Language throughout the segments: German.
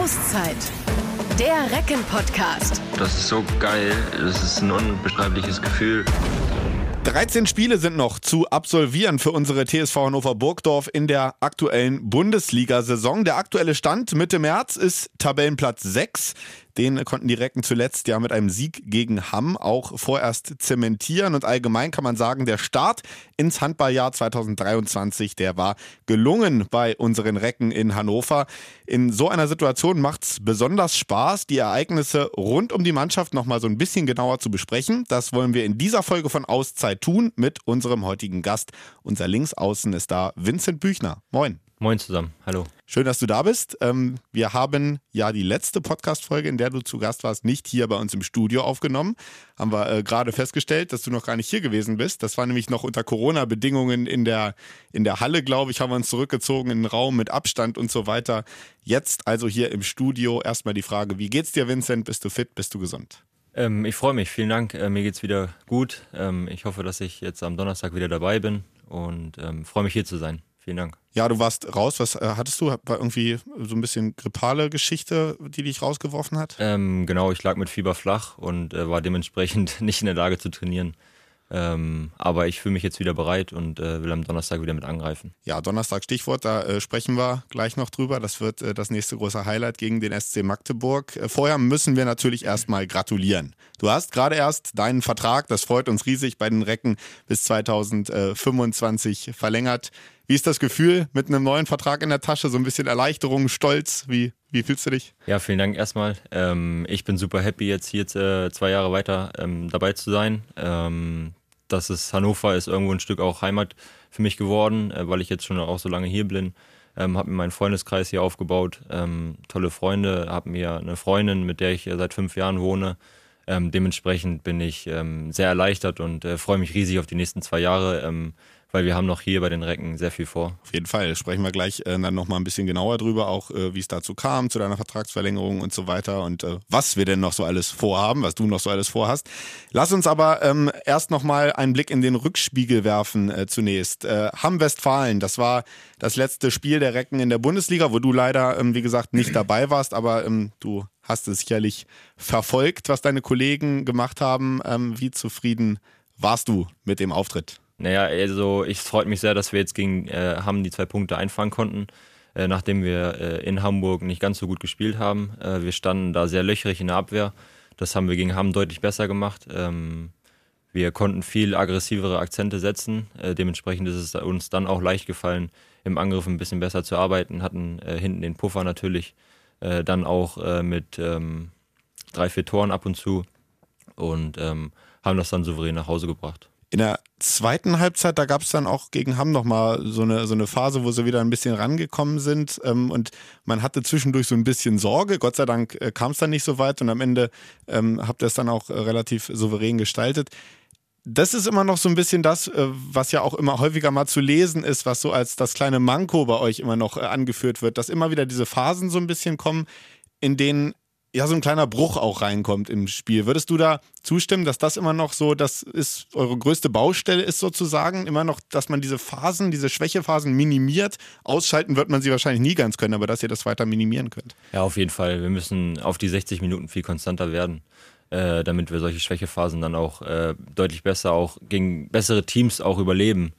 Auszeit. Der Recken-Podcast. Das ist so geil. Das ist ein unbeschreibliches Gefühl. 13 Spiele sind noch zu absolvieren für unsere TSV Hannover Burgdorf in der aktuellen Bundesliga-Saison. Der aktuelle Stand Mitte März ist Tabellenplatz 6. Den konnten die Recken zuletzt ja mit einem Sieg gegen Hamm auch vorerst zementieren. Und allgemein kann man sagen, der Start ins Handballjahr 2023, der war gelungen bei unseren Recken in Hannover. In so einer Situation macht es besonders Spaß, die Ereignisse rund um die Mannschaft nochmal so ein bisschen genauer zu besprechen. Das wollen wir in dieser Folge von Auszeit tun mit unserem heutigen Gast. Unser Linksaußen ist da Vincent Büchner. Moin. Moin zusammen, hallo. Schön, dass du da bist. Ähm, wir haben ja die letzte Podcast-Folge, in der du zu Gast warst, nicht hier bei uns im Studio aufgenommen. Haben wir äh, gerade festgestellt, dass du noch gar nicht hier gewesen bist. Das war nämlich noch unter Corona-Bedingungen in der, in der Halle, glaube ich, haben wir uns zurückgezogen in den Raum mit Abstand und so weiter. Jetzt also hier im Studio erstmal die Frage, wie geht's dir, Vincent? Bist du fit? Bist du gesund? Ähm, ich freue mich, vielen Dank. Äh, mir geht's wieder gut. Ähm, ich hoffe, dass ich jetzt am Donnerstag wieder dabei bin und ähm, freue mich hier zu sein. Vielen Dank. Ja, du warst raus. Was äh, hattest du? War irgendwie so ein bisschen grippale Geschichte, die dich rausgeworfen hat? Ähm, genau, ich lag mit Fieber flach und äh, war dementsprechend nicht in der Lage zu trainieren. Ähm, aber ich fühle mich jetzt wieder bereit und äh, will am Donnerstag wieder mit angreifen. Ja, Donnerstag Stichwort, da äh, sprechen wir gleich noch drüber. Das wird äh, das nächste große Highlight gegen den SC Magdeburg. Äh, vorher müssen wir natürlich erstmal gratulieren. Du hast gerade erst deinen Vertrag, das freut uns riesig, bei den Recken bis 2025 verlängert. Wie ist das Gefühl mit einem neuen Vertrag in der Tasche? So ein bisschen Erleichterung, Stolz? Wie, wie fühlst du dich? Ja, vielen Dank erstmal. Ähm, ich bin super happy, jetzt hier äh, zwei Jahre weiter ähm, dabei zu sein. Ähm, das ist Hannover ist irgendwo ein Stück auch Heimat für mich geworden, äh, weil ich jetzt schon auch so lange hier bin. Ähm, habe mir meinen Freundeskreis hier aufgebaut, ähm, tolle Freunde, habe mir eine Freundin, mit der ich äh, seit fünf Jahren wohne. Ähm, dementsprechend bin ich ähm, sehr erleichtert und äh, freue mich riesig auf die nächsten zwei Jahre. Weil wir haben noch hier bei den Recken sehr viel vor. Auf jeden Fall. Sprechen wir gleich äh, dann nochmal ein bisschen genauer drüber, auch äh, wie es dazu kam, zu deiner Vertragsverlängerung und so weiter und äh, was wir denn noch so alles vorhaben, was du noch so alles vorhast. Lass uns aber ähm, erst nochmal einen Blick in den Rückspiegel werfen äh, zunächst. Äh, Hamm-Westfalen, das war das letzte Spiel der Recken in der Bundesliga, wo du leider, ähm, wie gesagt, nicht dabei warst, aber ähm, du hast es sicherlich verfolgt, was deine Kollegen gemacht haben. Ähm, wie zufrieden warst du mit dem Auftritt? Naja, also ich freut mich sehr, dass wir jetzt gegen äh, Hamm die zwei Punkte einfangen konnten, äh, nachdem wir äh, in Hamburg nicht ganz so gut gespielt haben. Äh, wir standen da sehr löcherig in der Abwehr. Das haben wir gegen Hamm deutlich besser gemacht. Ähm, wir konnten viel aggressivere Akzente setzen. Äh, dementsprechend ist es uns dann auch leicht gefallen, im Angriff ein bisschen besser zu arbeiten. Hatten äh, hinten den Puffer natürlich, dann auch mit ähm, drei, vier Toren ab und zu und ähm, haben das dann souverän nach Hause gebracht. In der zweiten Halbzeit, da gab es dann auch gegen Hamm nochmal so eine, so eine Phase, wo sie wieder ein bisschen rangekommen sind. Ähm, und man hatte zwischendurch so ein bisschen Sorge. Gott sei Dank äh, kam es dann nicht so weit und am Ende ähm, habt ihr es dann auch äh, relativ souverän gestaltet. Das ist immer noch so ein bisschen das, äh, was ja auch immer häufiger mal zu lesen ist, was so als das kleine Manko bei euch immer noch äh, angeführt wird, dass immer wieder diese Phasen so ein bisschen kommen, in denen ja so ein kleiner Bruch auch reinkommt im Spiel. Würdest du da zustimmen, dass das immer noch so, das ist eure größte Baustelle ist sozusagen, immer noch, dass man diese Phasen, diese Schwächephasen minimiert? Ausschalten wird man sie wahrscheinlich nie ganz können, aber dass ihr das weiter minimieren könnt. Ja, auf jeden Fall. Wir müssen auf die 60 Minuten viel konstanter werden, äh, damit wir solche Schwächephasen dann auch äh, deutlich besser, auch gegen bessere Teams auch überleben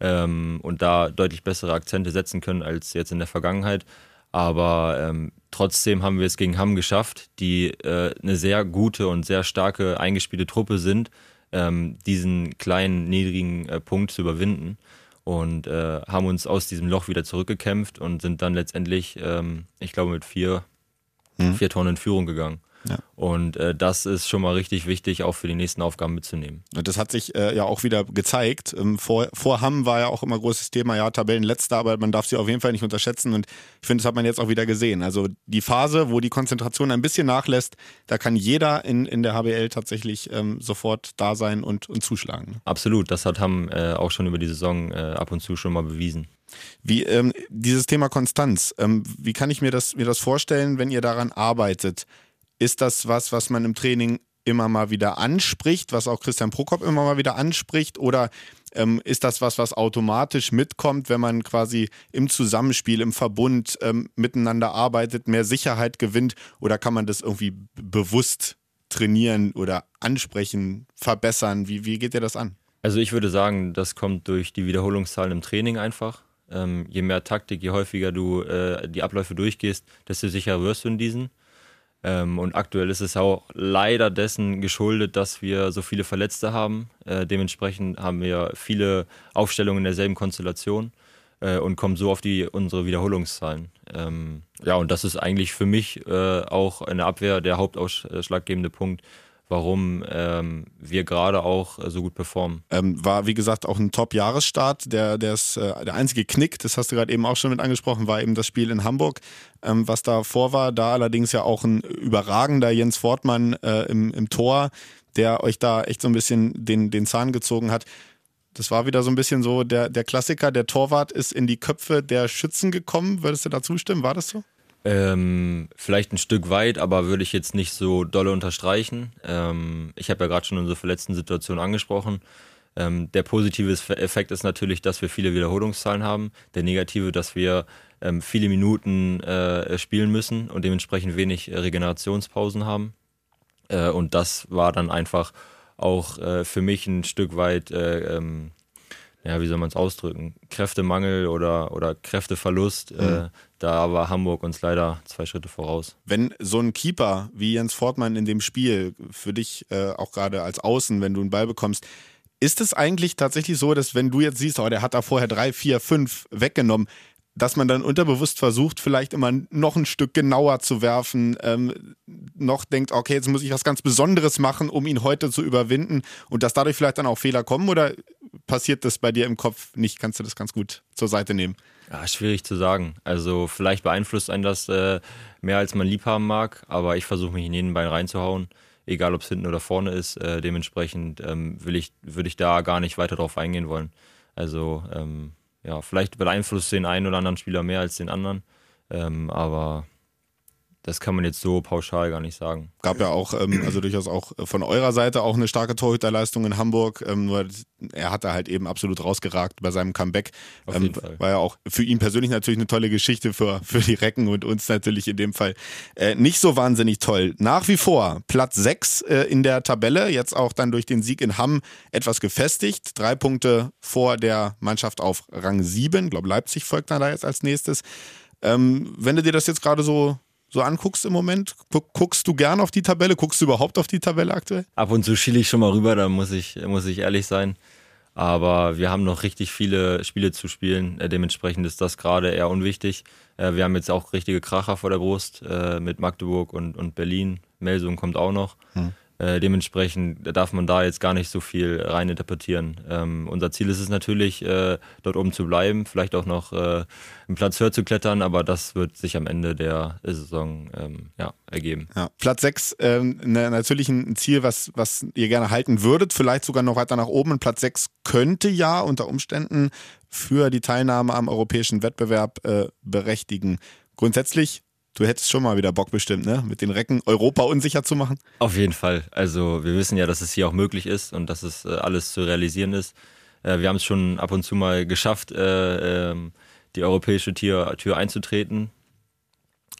ähm, und da deutlich bessere Akzente setzen können als jetzt in der Vergangenheit. Aber ähm, trotzdem haben wir es gegen Hamm geschafft, die äh, eine sehr gute und sehr starke eingespielte Truppe sind, ähm, diesen kleinen, niedrigen äh, Punkt zu überwinden. Und äh, haben uns aus diesem Loch wieder zurückgekämpft und sind dann letztendlich, ähm, ich glaube, mit vier, mhm. vier Tonnen in Führung gegangen. Ja. Und äh, das ist schon mal richtig wichtig, auch für die nächsten Aufgaben mitzunehmen. Das hat sich äh, ja auch wieder gezeigt. Ähm, vor, vor Hamm war ja auch immer großes Thema, ja, Tabellenletzter, aber man darf sie auf jeden Fall nicht unterschätzen. Und ich finde, das hat man jetzt auch wieder gesehen. Also die Phase, wo die Konzentration ein bisschen nachlässt, da kann jeder in, in der HBL tatsächlich ähm, sofort da sein und, und zuschlagen. Absolut, das hat Hamm äh, auch schon über die Saison äh, ab und zu schon mal bewiesen. Wie ähm, dieses Thema Konstanz, ähm, wie kann ich mir das, mir das vorstellen, wenn ihr daran arbeitet? Ist das was, was man im Training immer mal wieder anspricht, was auch Christian Prokop immer mal wieder anspricht? Oder Ähm, ist das was, was automatisch mitkommt, wenn man quasi im Zusammenspiel, im Verbund ähm, miteinander arbeitet, mehr Sicherheit gewinnt? Oder kann man das irgendwie bewusst trainieren oder ansprechen, verbessern? Wie, wie geht dir das an? Also ich würde sagen, das kommt durch die Wiederholungszahlen im Training einfach. Ähm, je mehr Taktik, je häufiger du äh, die Abläufe durchgehst, desto sicherer wirst du in diesen. Ähm, und aktuell ist es auch leider dessen geschuldet, dass wir so viele Verletzte haben. Äh, dementsprechend haben wir viele Aufstellungen in derselben Konstellation äh, und kommen so auf die, unsere Wiederholungszahlen. Ähm, ja, und das ist eigentlich für mich äh, auch in der Abwehr der hauptausschlaggebende Punkt, warum ähm, wir gerade auch äh, so gut performen. Ähm, war, wie gesagt, auch ein Top-Jahresstart. Der, der, ist, äh, der einzige Knick, das hast du gerade eben auch schon mit angesprochen, war eben das Spiel in Hamburg, ähm, was da vor war. Da allerdings ja auch ein überragender Jens Fortmann äh, im, im Tor, der euch da echt so ein bisschen den, den Zahn gezogen hat. Das war wieder so ein bisschen so der, der Klassiker, der Torwart ist in die Köpfe der Schützen gekommen. Würdest du da zustimmen? War das so? Ähm, vielleicht ein Stück weit, aber würde ich jetzt nicht so dolle unterstreichen. Ähm, ich habe ja gerade schon unsere verletzten Situation angesprochen. Ähm, der positive Effekt ist natürlich, dass wir viele Wiederholungszahlen haben. Der negative, dass wir ähm, viele Minuten äh, spielen müssen und dementsprechend wenig Regenerationspausen haben. Äh, und das war dann einfach auch äh, für mich ein Stück weit äh, ähm, ja, wie soll man es ausdrücken, Kräftemangel oder, oder Kräfteverlust. Mhm. Äh, da war Hamburg uns leider zwei Schritte voraus. Wenn so ein Keeper wie Jens Fortmann in dem Spiel, für dich äh, auch gerade als Außen, wenn du einen Ball bekommst, ist es eigentlich tatsächlich so, dass wenn du jetzt siehst, oh, der hat da vorher drei, vier, fünf weggenommen, dass man dann unterbewusst versucht, vielleicht immer noch ein Stück genauer zu werfen, ähm, noch denkt, okay, jetzt muss ich was ganz Besonderes machen, um ihn heute zu überwinden und dass dadurch vielleicht dann auch Fehler kommen oder passiert das bei dir im Kopf nicht? Kannst du das ganz gut zur Seite nehmen? Ja, schwierig zu sagen. Also vielleicht beeinflusst einen das äh, mehr, als man lieb haben mag, aber ich versuche mich in jeden Bein reinzuhauen, egal ob es hinten oder vorne ist. Äh, dementsprechend ähm, will ich, würde ich da gar nicht weiter drauf eingehen wollen. Also ähm, ja, vielleicht beeinflusst den einen oder anderen Spieler mehr als den anderen, ähm, aber das kann man jetzt so pauschal gar nicht sagen. Gab ja auch, ähm, also durchaus auch von eurer Seite auch eine starke Torhüterleistung in Hamburg. Ähm, nur er hat da halt eben absolut rausgeragt bei seinem Comeback. Auf ähm, jeden Fall. War ja auch für ihn persönlich natürlich eine tolle Geschichte, für, für die Recken und uns natürlich in dem Fall äh, nicht so wahnsinnig toll. Nach wie vor Platz 6 äh, in der Tabelle, jetzt auch dann durch den Sieg in Hamm etwas gefestigt. Drei Punkte vor der Mannschaft auf Rang 7. Ich glaube, Leipzig folgt dann da jetzt als nächstes. Ähm, wenn du dir das jetzt gerade so so anguckst im Moment? Guckst du gern auf die Tabelle? Guckst du überhaupt auf die Tabelle aktuell? Ab und zu schiele ich schon mal rüber, da muss ich, muss ich ehrlich sein. Aber wir haben noch richtig viele Spiele zu spielen. Äh, dementsprechend ist das gerade eher unwichtig. Äh, wir haben jetzt auch richtige Kracher vor der Brust äh, mit Magdeburg und, und Berlin. Melsung kommt auch noch. Hm. Äh, dementsprechend darf man da jetzt gar nicht so viel reininterpretieren. Ähm, unser Ziel ist es natürlich, äh, dort oben zu bleiben, vielleicht auch noch äh, einen Platz höher zu klettern, aber das wird sich am Ende der Saison ähm, ja, ergeben. Ja. Platz 6, ähm, ne, natürlich ein Ziel, was, was ihr gerne halten würdet, vielleicht sogar noch weiter nach oben. Platz 6 könnte ja unter Umständen für die Teilnahme am europäischen Wettbewerb äh, berechtigen. Grundsätzlich Du hättest schon mal wieder Bock bestimmt, ne? Mit den Recken Europa unsicher zu machen? Auf jeden Fall. Also wir wissen ja, dass es hier auch möglich ist und dass es äh, alles zu realisieren ist. Äh, wir haben es schon ab und zu mal geschafft, äh, ähm, die europäische Tür, Tür einzutreten.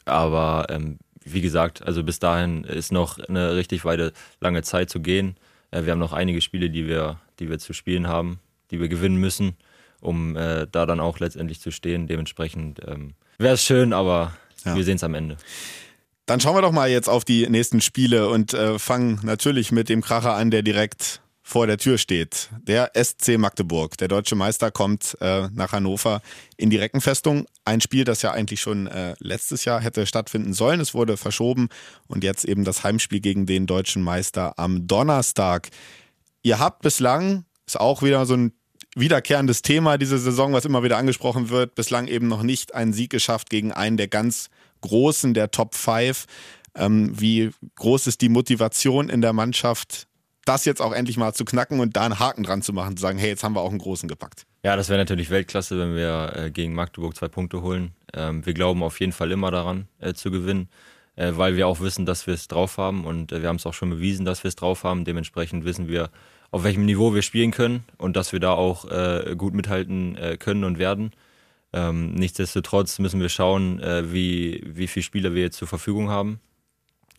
Aber ähm, wie gesagt, also bis dahin ist noch eine richtig weite, lange Zeit zu gehen. Äh, wir haben noch einige Spiele, die wir, die wir zu spielen haben, die wir gewinnen müssen, um äh, da dann auch letztendlich zu stehen. Dementsprechend ähm, wäre es schön, aber ja. Wir sehen es am Ende. Dann schauen wir doch mal jetzt auf die nächsten Spiele und äh, fangen natürlich mit dem Kracher an, der direkt vor der Tür steht. Der SC Magdeburg, der deutsche Meister, kommt äh, nach Hannover in die Reckenfestung. Ein Spiel, das ja eigentlich schon äh, letztes Jahr hätte stattfinden sollen. Es wurde verschoben und jetzt eben das Heimspiel gegen den deutschen Meister am Donnerstag. Ihr habt bislang, ist auch wieder so ein wiederkehrendes Thema diese Saison, was immer wieder angesprochen wird. Bislang eben noch nicht einen Sieg geschafft gegen einen der ganz Großen, der Top 5. Ähm, wie groß ist die Motivation in der Mannschaft, das jetzt auch endlich mal zu knacken und da einen Haken dran zu machen, zu sagen, hey, jetzt haben wir auch einen Großen gepackt. Ja, das wäre natürlich Weltklasse, wenn wir äh, gegen Magdeburg zwei Punkte holen. Ähm, wir glauben auf jeden Fall immer daran äh, zu gewinnen, äh, weil wir auch wissen, dass wir es drauf haben und äh, wir haben es auch schon bewiesen, dass wir es drauf haben. Dementsprechend wissen wir auf welchem Niveau wir spielen können und dass wir da auch äh, gut mithalten äh, können und werden. Ähm, nichtsdestotrotz müssen wir schauen, äh, wie, wie viele Spieler wir jetzt zur Verfügung haben,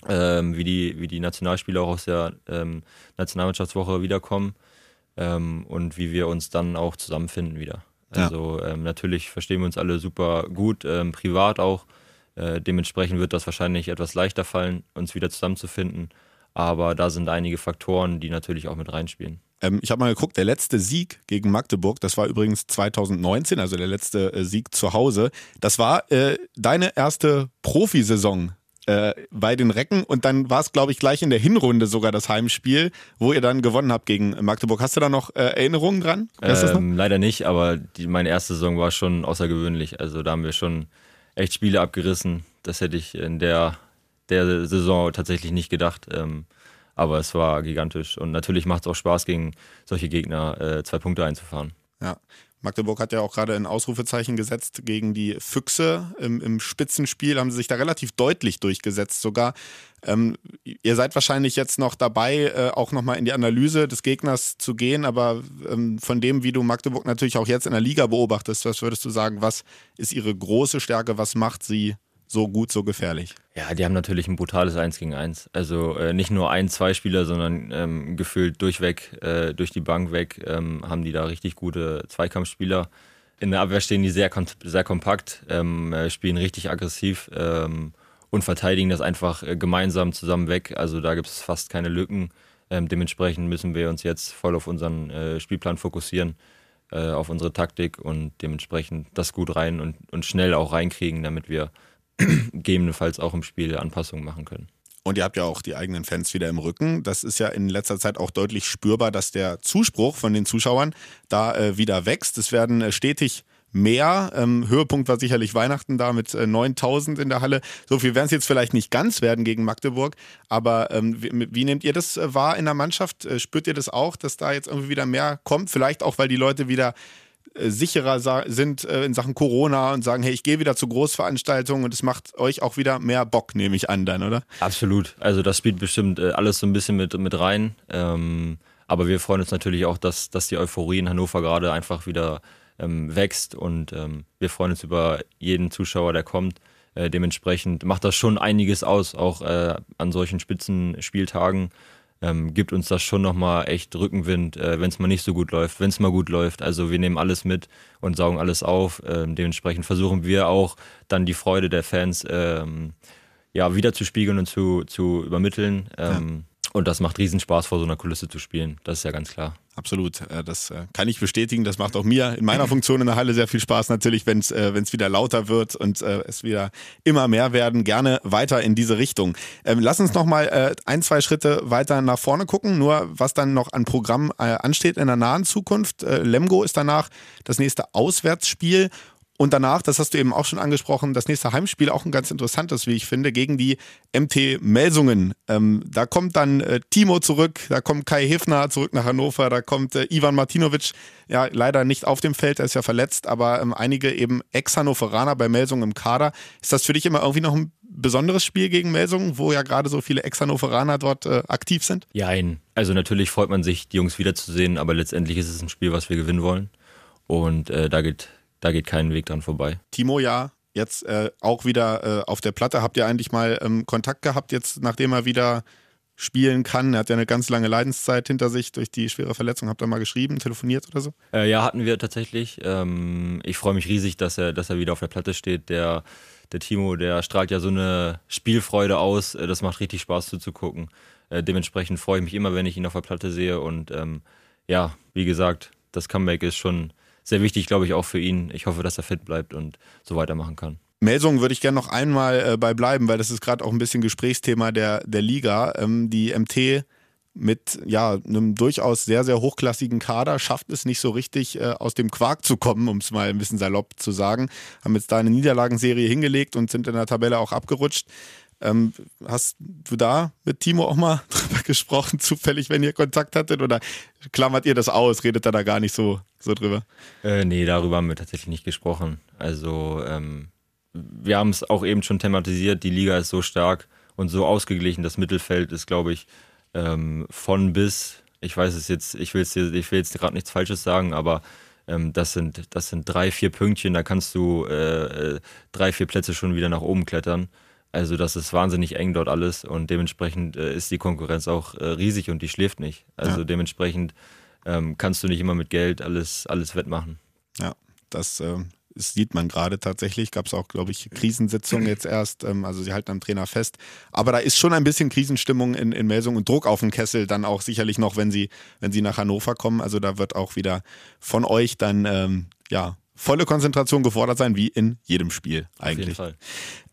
ähm, wie, die, wie die Nationalspieler auch aus der ähm, Nationalmannschaftswoche wiederkommen ähm, und wie wir uns dann auch zusammenfinden wieder. Also ja. Ähm, natürlich verstehen wir uns alle super gut, ähm, privat auch. Äh, dementsprechend wird das wahrscheinlich etwas leichter fallen, uns wieder zusammenzufinden. Aber da sind einige Faktoren, die natürlich auch mit reinspielen. Ähm, ich habe mal geguckt, der letzte Sieg gegen Magdeburg, das war übrigens 2019, also der letzte äh, Sieg zu Hause. Das war äh, deine erste Profisaison äh, bei den Recken und dann war es, glaube ich, gleich in der Hinrunde sogar das Heimspiel, wo ihr dann gewonnen habt gegen Magdeburg. Hast du da noch äh, Erinnerungen dran? Ähm, leider nicht, aber die, meine erste Saison war schon außergewöhnlich. Also da haben wir schon echt Spiele abgerissen. Das hätte ich in der, der Saison tatsächlich nicht gedacht. Ähm, aber es war gigantisch. Und natürlich macht es auch Spaß, gegen solche Gegner äh, zwei Punkte einzufahren. Ja. Magdeburg hat ja auch gerade ein Ausrufezeichen gesetzt gegen die Füchse. Im, im Spitzenspiel haben sie sich da relativ deutlich durchgesetzt sogar. Ähm, ihr seid wahrscheinlich jetzt noch dabei, äh, auch nochmal in die Analyse des Gegners zu gehen, aber ähm, von dem, wie du Magdeburg natürlich auch jetzt in der Liga beobachtest, was würdest du sagen, was ist ihre große Stärke, was macht sie so gut, so gefährlich? Ja, die haben natürlich ein brutales Eins gegen Eins. Also äh, nicht nur ein, zwei Spieler, sondern ähm, gefühlt durchweg, äh, durch die Bank weg, ähm, haben die da richtig gute Zweikampfspieler. In der Abwehr stehen die sehr, sehr kompakt, ähm, äh, spielen richtig aggressiv ähm, und verteidigen das einfach äh, gemeinsam zusammen weg. Also da gibt es fast keine Lücken. Ähm, dementsprechend müssen wir uns jetzt voll auf unseren äh, Spielplan fokussieren äh, auf unsere Taktik und dementsprechend das gut rein und, und schnell auch reinkriegen, damit wir gegebenenfalls auch im Spiel Anpassungen machen können. Und ihr habt ja auch die eigenen Fans wieder im Rücken. Das ist ja in letzter Zeit auch deutlich spürbar, dass der Zuspruch von den Zuschauern da äh, wieder wächst. Es werden äh, stetig mehr. Ähm, Höhepunkt war sicherlich Weihnachten da mit äh, 9000 in der Halle. So viel werden es jetzt vielleicht nicht ganz werden gegen Magdeburg. Aber ähm, wie, wie, nehmt ihr das äh, wahr in der Mannschaft? Äh, spürt ihr das auch, dass da jetzt irgendwie wieder mehr kommt? Vielleicht auch, weil die Leute wieder sicherer sind äh, in Sachen Corona und sagen, hey, ich gehe wieder zu Großveranstaltungen und es macht euch auch wieder mehr Bock, nehme ich an dann, oder? Absolut. Also das spielt bestimmt äh, alles so ein bisschen mit, mit rein. Ähm, aber wir freuen uns natürlich auch, dass, dass die Euphorie in Hannover gerade einfach wieder ähm, wächst und ähm, wir freuen uns über jeden Zuschauer, der kommt. Äh, dementsprechend macht das schon einiges aus, auch äh, an solchen Spitzenspieltagen ähm, gibt uns das schon nochmal echt Rückenwind, äh, wenn es mal nicht so gut läuft, wenn es mal gut läuft. Also wir nehmen alles mit und saugen alles auf. Ähm, dementsprechend versuchen wir auch dann die Freude der Fans ähm, ja, wiederzuspiegeln und zu, zu übermitteln. Ähm, und das macht Riesenspaß, vor so einer Kulisse zu spielen. Das ist ja ganz klar. Absolut. Äh, das äh, kann ich bestätigen. Das macht auch mir in meiner Funktion in der Halle sehr viel Spaß natürlich, wenn es äh, wieder lauter wird und es wieder immer mehr werden. Gerne weiter in diese Richtung. Ähm, lass uns noch mal ein, zwei Schritte weiter nach vorne gucken. Nur was dann noch an Programm ansteht in der nahen Zukunft. Lemgo ist danach das nächste Auswärtsspiel und danach, das hast du eben auch schon angesprochen, das nächste Heimspiel auch ein ganz interessantes, wie ich finde, gegen die MT Melsungen. Ähm, da kommt dann äh, Timo zurück, da kommt Kai Hefner zurück nach Hannover, da kommt äh, Ivan Martinovic, ja leider nicht auf dem Feld, er ist ja verletzt, aber ähm, einige eben Ex-Hannoveraner bei Melsungen im Kader. Ist das für dich immer irgendwie noch ein besonderes Spiel gegen Melsungen, wo ja gerade so viele Ex-Hannoveraner dort äh, aktiv sind? Ja, also natürlich freut man sich, die Jungs wiederzusehen, aber letztendlich ist es ein Spiel, was wir gewinnen wollen. Und äh, da geht da geht kein Weg dran vorbei. Timo, ja, jetzt äh, auch wieder äh, auf der Platte. Habt ihr eigentlich mal ähm, Kontakt gehabt, jetzt nachdem er wieder spielen kann? Er hat ja eine ganz lange Leidenszeit hinter sich durch die schwere Verletzung. Habt ihr mal geschrieben, telefoniert oder so? Äh, ja, hatten wir tatsächlich. Ähm, ich freue mich riesig, dass er, dass er wieder auf der Platte steht. Der, der Timo, der strahlt ja so eine Spielfreude aus. Äh, das macht richtig Spaß zuzugucken. Äh, dementsprechend freue ich mich immer, wenn ich ihn auf der Platte sehe. Und ähm, ja, wie gesagt, das Comeback ist schon sehr wichtig, glaube ich, auch für ihn. Ich hoffe, dass er fit bleibt und so weitermachen kann. Melsungen würde ich gerne noch einmal äh, bei bleiben, weil das ist gerade auch ein bisschen Gesprächsthema der, der Liga. Ähm, die MT mit ja, einem durchaus sehr, sehr hochklassigen Kader schafft es nicht so richtig äh, aus dem Quark zu kommen, um es mal ein bisschen salopp zu sagen. Haben jetzt da eine Niederlagenserie hingelegt und sind in der Tabelle auch abgerutscht. Ähm, hast du da mit Timo auch mal drüber gesprochen, zufällig, wenn ihr Kontakt hattet? Oder klammert ihr das aus? Redet er da gar nicht so, so drüber? Äh, nee, darüber haben wir tatsächlich nicht gesprochen. Also, ähm, wir haben es auch eben schon thematisiert. Die Liga ist so stark und so ausgeglichen. Das Mittelfeld ist, glaube ich, ähm, von bis Ich weiß es jetzt, ich will jetzt, ich will jetzt gerade nichts Falsches sagen, aber ähm, das, sind, das sind drei, vier Pünktchen, da kannst du äh, äh, drei, vier Plätze schon wieder nach oben klettern. Also das ist wahnsinnig eng dort alles und dementsprechend äh, ist die Konkurrenz auch äh, riesig und die schläft nicht. Also ja. dementsprechend ähm, kannst du nicht immer mit Geld alles, alles wettmachen. Ja, das äh, sieht man gerade tatsächlich. Gab es auch, glaube ich, Krisensitzungen jetzt erst. Ähm, also sie halten am Trainer fest. Aber da ist schon ein bisschen Krisenstimmung in, in Melsung und Druck auf den Kessel dann auch sicherlich noch, wenn sie, wenn sie nach Hannover kommen. Also da wird auch wieder von euch dann ähm, ja volle Konzentration gefordert sein, wie in jedem Spiel eigentlich. Auf jeden Fall.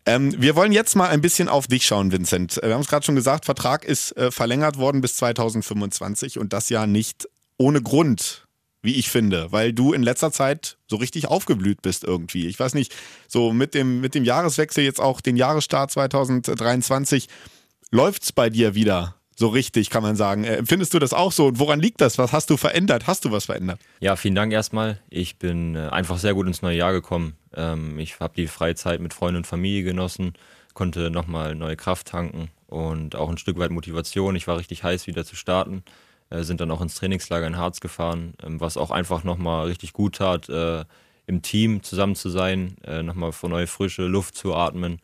Ähm, wir wollen jetzt mal ein bisschen auf dich schauen, Vincent. Wir haben es gerade schon gesagt, Vertrag ist äh, verlängert worden bis 2025 und das ja nicht ohne Grund wie ich finde, weil du in letzter Zeit so richtig aufgeblüht bist irgendwie. Ich weiß nicht, so mit dem, mit dem Jahreswechsel jetzt auch den Jahresstart 2023 läuft es bei dir wieder so richtig, kann man sagen. Äh, empfindest du das auch so? Und woran liegt das? Was hast du verändert? Hast du was verändert? Ja, vielen Dank erstmal. Ich bin äh, einfach sehr gut ins neue Jahr gekommen. Ähm, ich habe die freie Zeit mit Freunden und Familie genossen, konnte nochmal neue Kraft tanken und auch ein Stück weit Motivation. Ich war richtig heiß, wieder zu starten. Äh, sind dann auch ins Trainingslager in Harz gefahren, ähm, was auch einfach nochmal richtig gut tat, im Team zusammen zu sein, nochmal vor neue frische Luft zu atmen.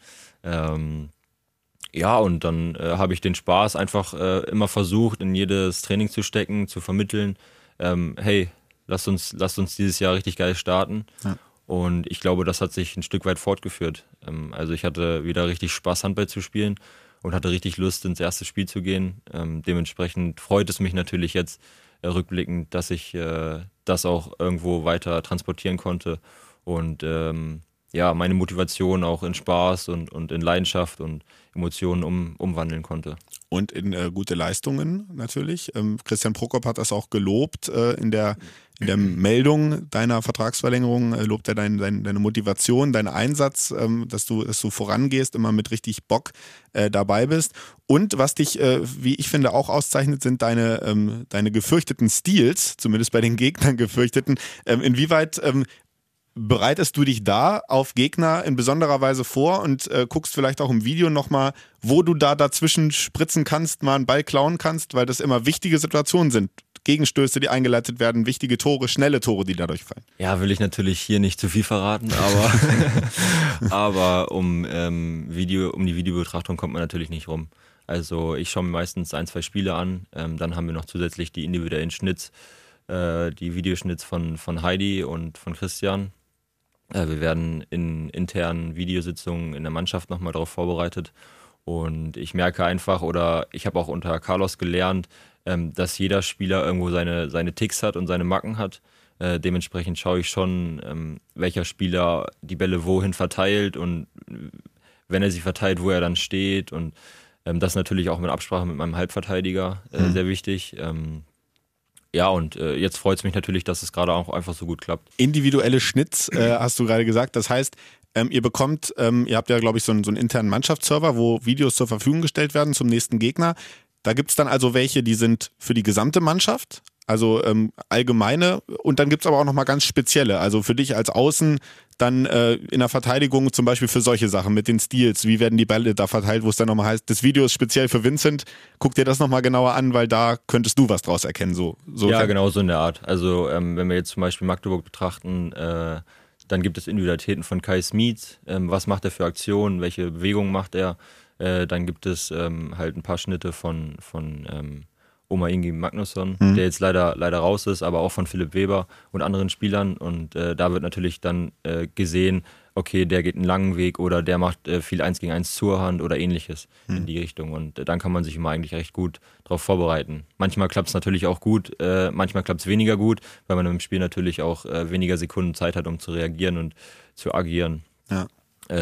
Ja, und dann äh, habe ich den Spaß einfach äh, immer versucht, in jedes Training zu stecken, zu vermitteln. Ähm, hey, lasst uns, lasst uns dieses Jahr richtig geil starten. Ja. Und ich glaube, das hat sich ein Stück weit fortgeführt. Ähm, also ich hatte wieder richtig Spaß, Handball zu spielen und hatte richtig Lust, ins erste Spiel zu gehen. Ähm, dementsprechend freut es mich natürlich jetzt äh, rückblickend, dass ich äh, das auch irgendwo weiter transportieren konnte und ähm, ja, meine Motivation auch in Spaß und, und in Leidenschaft und Emotionen um, umwandeln konnte. Und in äh, gute Leistungen natürlich. Ähm, Christian Prokop hat das auch gelobt äh, in, der, in der Meldung deiner Vertragsverlängerung. Äh, lobt er dein, dein, deine Motivation, deinen Einsatz, ähm, dass, du, dass du vorangehst, immer mit richtig Bock äh, dabei bist. Und was dich, äh, wie ich finde, auch auszeichnet, sind deine, ähm, deine gefürchteten Steals, zumindest bei den Gegnern gefürchteten. Ähm, inwieweit ähm, bereitest du dich da auf Gegner in besonderer Weise vor und äh, guckst vielleicht auch im Video nochmal, wo du da dazwischen spritzen kannst, mal einen Ball klauen kannst, weil das immer wichtige Situationen sind. Gegenstöße, die eingeleitet werden, wichtige Tore, schnelle Tore, die dadurch fallen. Ja, will ich natürlich hier nicht zu viel verraten, aber, aber um, ähm, Video, um die Videobetrachtung kommt man natürlich nicht rum. Also ich schaue mir meistens ein, zwei Spiele an, ähm, dann haben wir noch zusätzlich die individuellen Schnitts, äh, die Videoschnitts von, von Heidi und von Christian wir werden in internen Videositzungen in der Mannschaft nochmal darauf vorbereitet. Und ich merke einfach, oder ich habe auch unter Carlos gelernt, ähm, dass jeder Spieler irgendwo seine, seine Ticks hat und seine Macken hat. Äh, dementsprechend schaue ich schon, ähm, welcher Spieler die Bälle wohin verteilt und wenn er sie verteilt, wo er dann steht. Und ähm, das natürlich auch mit Absprache mit meinem Halbverteidiger äh, mhm. sehr wichtig. Ja, und äh, jetzt freut es mich natürlich, dass es gerade auch einfach so gut klappt. Individuelle Schnitts, äh, hast du gerade gesagt. Das heißt, ähm, ihr bekommt, ähm, ihr habt ja, glaube ich, so einen, so einen internen Mannschaftsserver, wo Videos zur Verfügung gestellt werden zum nächsten Gegner. Da gibt es dann also welche, die sind für die gesamte Mannschaft, also ähm, allgemeine, und dann gibt es aber auch nochmal ganz spezielle. Also für dich als Außen dann äh, in der Verteidigung zum Beispiel für solche Sachen mit den Steals, wie werden die Bälle da verteilt, wo es dann nochmal heißt, das Video ist speziell für Vincent, guck dir das nochmal genauer an, weil da könntest du was draus erkennen. So, so ja, genau so in der Art. Also ähm, wenn wir jetzt zum Beispiel Magdeburg betrachten, äh, dann gibt es Individualitäten von Kai Smith, ähm, was macht er für Aktionen, welche Bewegungen macht er. Äh, dann gibt es ähm, halt ein paar Schnitte von, von ähm, Oma Ingi Magnusson, mhm. der jetzt leider, leider raus ist, aber auch von Philipp Weber und anderen Spielern. Und äh, da wird natürlich dann äh, gesehen, okay, der geht einen langen Weg oder der macht äh, viel 1 gegen 1 zur Hand oder ähnliches mhm. in die Richtung. Und äh, dann kann man sich immer eigentlich recht gut darauf vorbereiten. Manchmal klappt es natürlich auch gut, äh, manchmal klappt es weniger gut, weil man im Spiel natürlich auch äh, weniger Sekunden Zeit hat, um zu reagieren und zu agieren. Ja.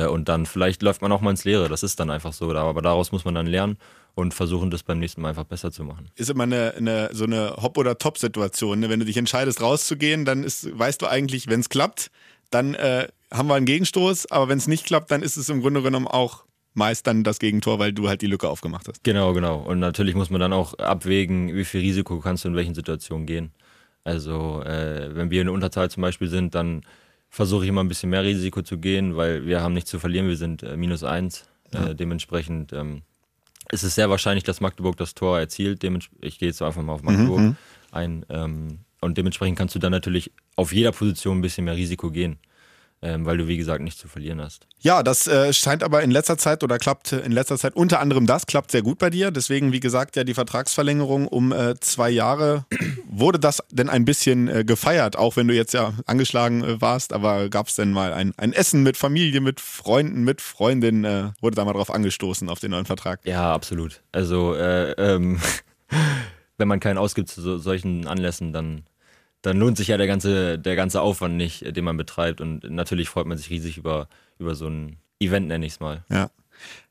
und dann vielleicht läuft man auch mal ins Leere, das ist dann einfach so. Aber daraus muss man dann lernen und versuchen das beim nächsten Mal einfach besser zu machen. Ist immer eine, eine so eine Hop- oder Top-Situation. Ne? Wenn du dich entscheidest, rauszugehen, dann ist, weißt du eigentlich, wenn es klappt, dann äh, haben wir einen Gegenstoß, aber wenn es nicht klappt, dann ist es im Grunde genommen auch meist dann das Gegentor, weil du halt die Lücke aufgemacht hast. Genau, genau. Und natürlich muss man dann auch abwägen, wie viel Risiko kannst du in welchen Situationen gehen. Also äh, wenn wir in der Unterzahl zum Beispiel sind, dann versuche ich immer ein bisschen mehr Risiko zu gehen, weil wir haben nichts zu verlieren, wir sind äh, minus eins. Ja. Äh, dementsprechend ähm, es ist sehr wahrscheinlich, dass Magdeburg das Tor erzielt. Ich gehe jetzt einfach mal auf Magdeburg mhm. ein. Ähm, und dementsprechend kannst du dann natürlich auf jeder Position ein bisschen mehr Risiko gehen ähm, weil du, wie gesagt, nichts zu verlieren hast. Ja, das äh, scheint aber in letzter Zeit oder klappt in letzter Zeit unter anderem das, klappt sehr gut bei dir. Deswegen, wie gesagt, ja die Vertragsverlängerung um äh, zwei Jahre. Wurde das denn ein bisschen äh, gefeiert, auch wenn du jetzt ja angeschlagen äh, warst, aber gab es denn mal ein, ein Essen mit Familie, mit Freunden, mit Freundinnen? Äh, wurde da mal drauf angestoßen auf den neuen Vertrag? Ja, absolut. Also, äh, ähm, wenn man keinen ausgibt zu so, solchen Anlässen, dann dann lohnt sich ja der ganze, der ganze Aufwand nicht, den man betreibt. Und natürlich freut man sich riesig über, über so ein Event, nenne ich es mal. Ja.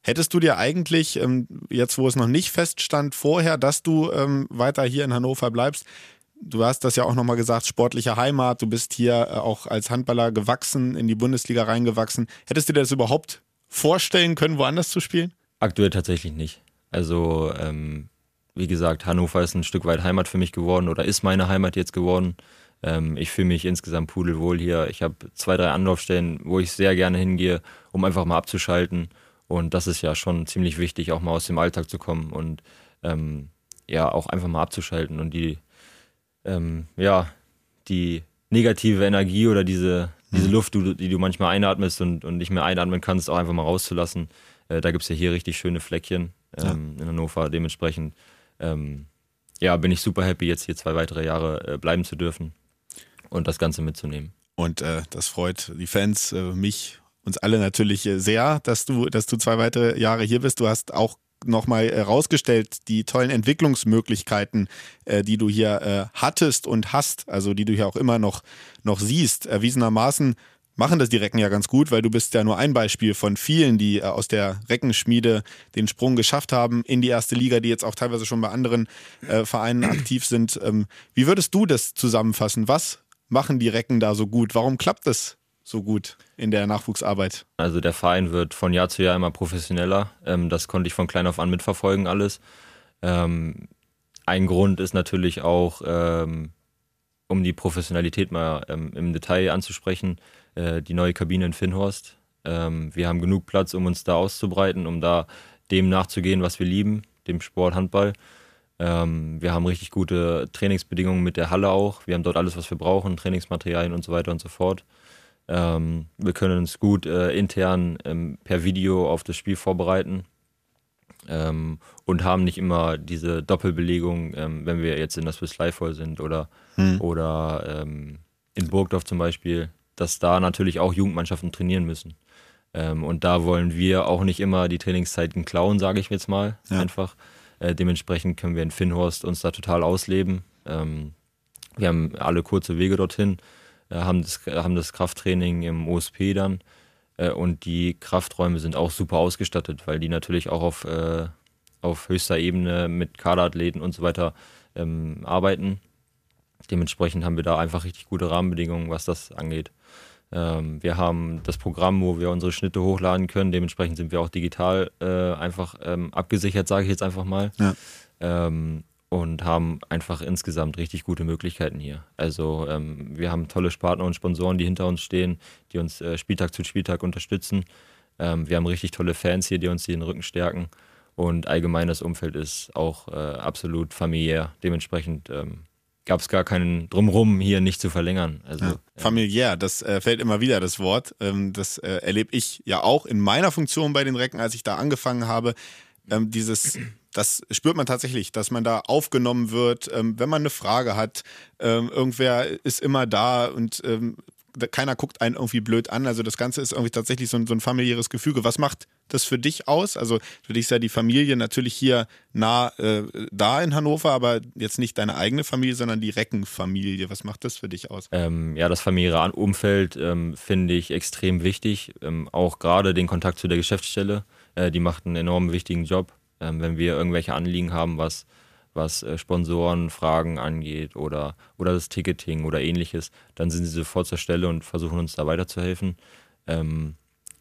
Hättest du dir eigentlich, ähm, jetzt wo es noch nicht feststand, vorher, dass du ähm, weiter hier in Hannover bleibst, du hast das ja auch nochmal gesagt, sportliche Heimat, du bist hier äh, auch als Handballer gewachsen, in die Bundesliga reingewachsen. Hättest du dir das überhaupt vorstellen können, woanders zu spielen? Aktuell tatsächlich nicht. Also ähm, wie gesagt, Hannover ist ein Stück weit Heimat für mich geworden oder ist meine Heimat jetzt geworden. Ähm, ich fühle mich insgesamt pudelwohl hier. Ich habe zwei, drei Anlaufstellen, wo ich sehr gerne hingehe, um einfach mal abzuschalten. Und das ist ja schon ziemlich wichtig, auch mal aus dem Alltag zu kommen und ähm, ja, auch einfach mal abzuschalten und die, ähm, ja, die negative Energie oder diese, diese mhm. Luft, die du manchmal einatmest und, und nicht mehr einatmen kannst, auch einfach mal rauszulassen. Äh, da gibt es ja hier richtig schöne Fleckchen ähm, ja. in Hannover. Dementsprechend ähm, ja, bin ich super happy, jetzt hier zwei weitere Jahre äh, bleiben zu dürfen und das Ganze mitzunehmen. Und äh, das freut die Fans, äh, mich, uns alle natürlich äh, sehr, dass du, dass du zwei weitere Jahre hier bist. Du hast auch nochmal herausgestellt, die tollen Entwicklungsmöglichkeiten, äh, die du hier äh, hattest und hast, also die du hier auch immer noch, noch siehst. Erwiesenermaßen machen das die Recken ja ganz gut, weil du bist ja nur ein Beispiel von vielen, die äh, aus der Reckenschmiede den Sprung geschafft haben in die erste Liga, die jetzt auch teilweise schon bei anderen äh, Vereinen aktiv sind. Ähm, wie würdest du das zusammenfassen? Was machen die Recken da so gut? Warum klappt das so gut in der Nachwuchsarbeit? Also der Verein wird von Jahr zu Jahr immer professioneller. Ähm, das konnte ich von klein auf an mitverfolgen alles. Ähm, ein Grund ist natürlich auch, ähm, um die Professionalität mal ähm, im Detail anzusprechen, äh, die neue Kabine in Finnhorst. Ähm, wir haben genug Platz, um uns da auszubreiten, um da dem nachzugehen, was wir lieben, dem Sport Handball. Ähm, wir haben richtig gute Trainingsbedingungen mit der Halle auch. Wir haben dort alles, was wir brauchen, Trainingsmaterialien und so weiter und so fort. Ähm, wir können uns gut äh, intern ähm, per Video auf das Spiel vorbereiten ähm, und haben nicht immer diese Doppelbelegung, ähm, wenn wir jetzt in der Swiss Life voll sind oder, hm. oder ähm, in Burgdorf zum Beispiel dass da natürlich auch Jugendmannschaften trainieren müssen. Ähm, und da wollen wir auch nicht immer die Trainingszeiten klauen, sage ich jetzt mal ja. einfach. Äh, dementsprechend können wir in Finnhorst uns da total ausleben. Ähm, wir haben alle kurze Wege dorthin, äh, haben, das, haben das Krafttraining im OSP dann äh, und die Krafträume sind auch super ausgestattet, weil die natürlich auch auf, äh, auf höchster Ebene mit Kaderathleten und so weiter ähm, arbeiten. Dementsprechend haben wir da einfach richtig gute Rahmenbedingungen, was das angeht. Ähm, wir haben das Programm, wo wir unsere Schnitte hochladen können. Dementsprechend sind wir auch digital äh, einfach ähm, abgesichert, sage ich jetzt einfach mal. Ja. Ähm, und haben einfach insgesamt richtig gute Möglichkeiten hier. Also ähm, wir haben tolle Partner und Sponsoren, die hinter uns stehen, die uns äh, Spieltag zu Spieltag unterstützen. Ähm, wir haben richtig tolle Fans hier, die uns den Rücken stärken. Und allgemein das Umfeld ist auch äh, absolut familiär. Dementsprechend ähm, gab es gar keinen Drumrum, hier nicht zu verlängern. Also, ja. Familiär, das äh, fällt immer wieder das Wort. Ähm, das äh, erlebe ich ja auch in meiner Funktion bei den Recken, als ich da angefangen habe. Ähm, dieses, das spürt man tatsächlich, dass man da aufgenommen wird, ähm, wenn man eine Frage hat. Ähm, irgendwer ist immer da und ähm, keiner guckt einen irgendwie blöd an. Also das Ganze ist irgendwie tatsächlich so ein, so ein familiäres Gefüge. Was macht das für dich aus? Also für dich ist ja die Familie natürlich hier nah äh, da in Hannover, aber jetzt nicht deine eigene Familie, sondern die Reckenfamilie. Was macht das für dich aus? Ähm, ja, das familiäre Umfeld ähm, finde ich extrem wichtig. Ähm, auch gerade den Kontakt zu der Geschäftsstelle. Äh, die macht einen enorm wichtigen Job. Ähm, wenn wir irgendwelche Anliegen haben, was was äh, Sponsorenfragen angeht oder, oder das Ticketing oder ähnliches, dann sind sie sofort zur Stelle und versuchen uns da weiterzuhelfen. Ähm,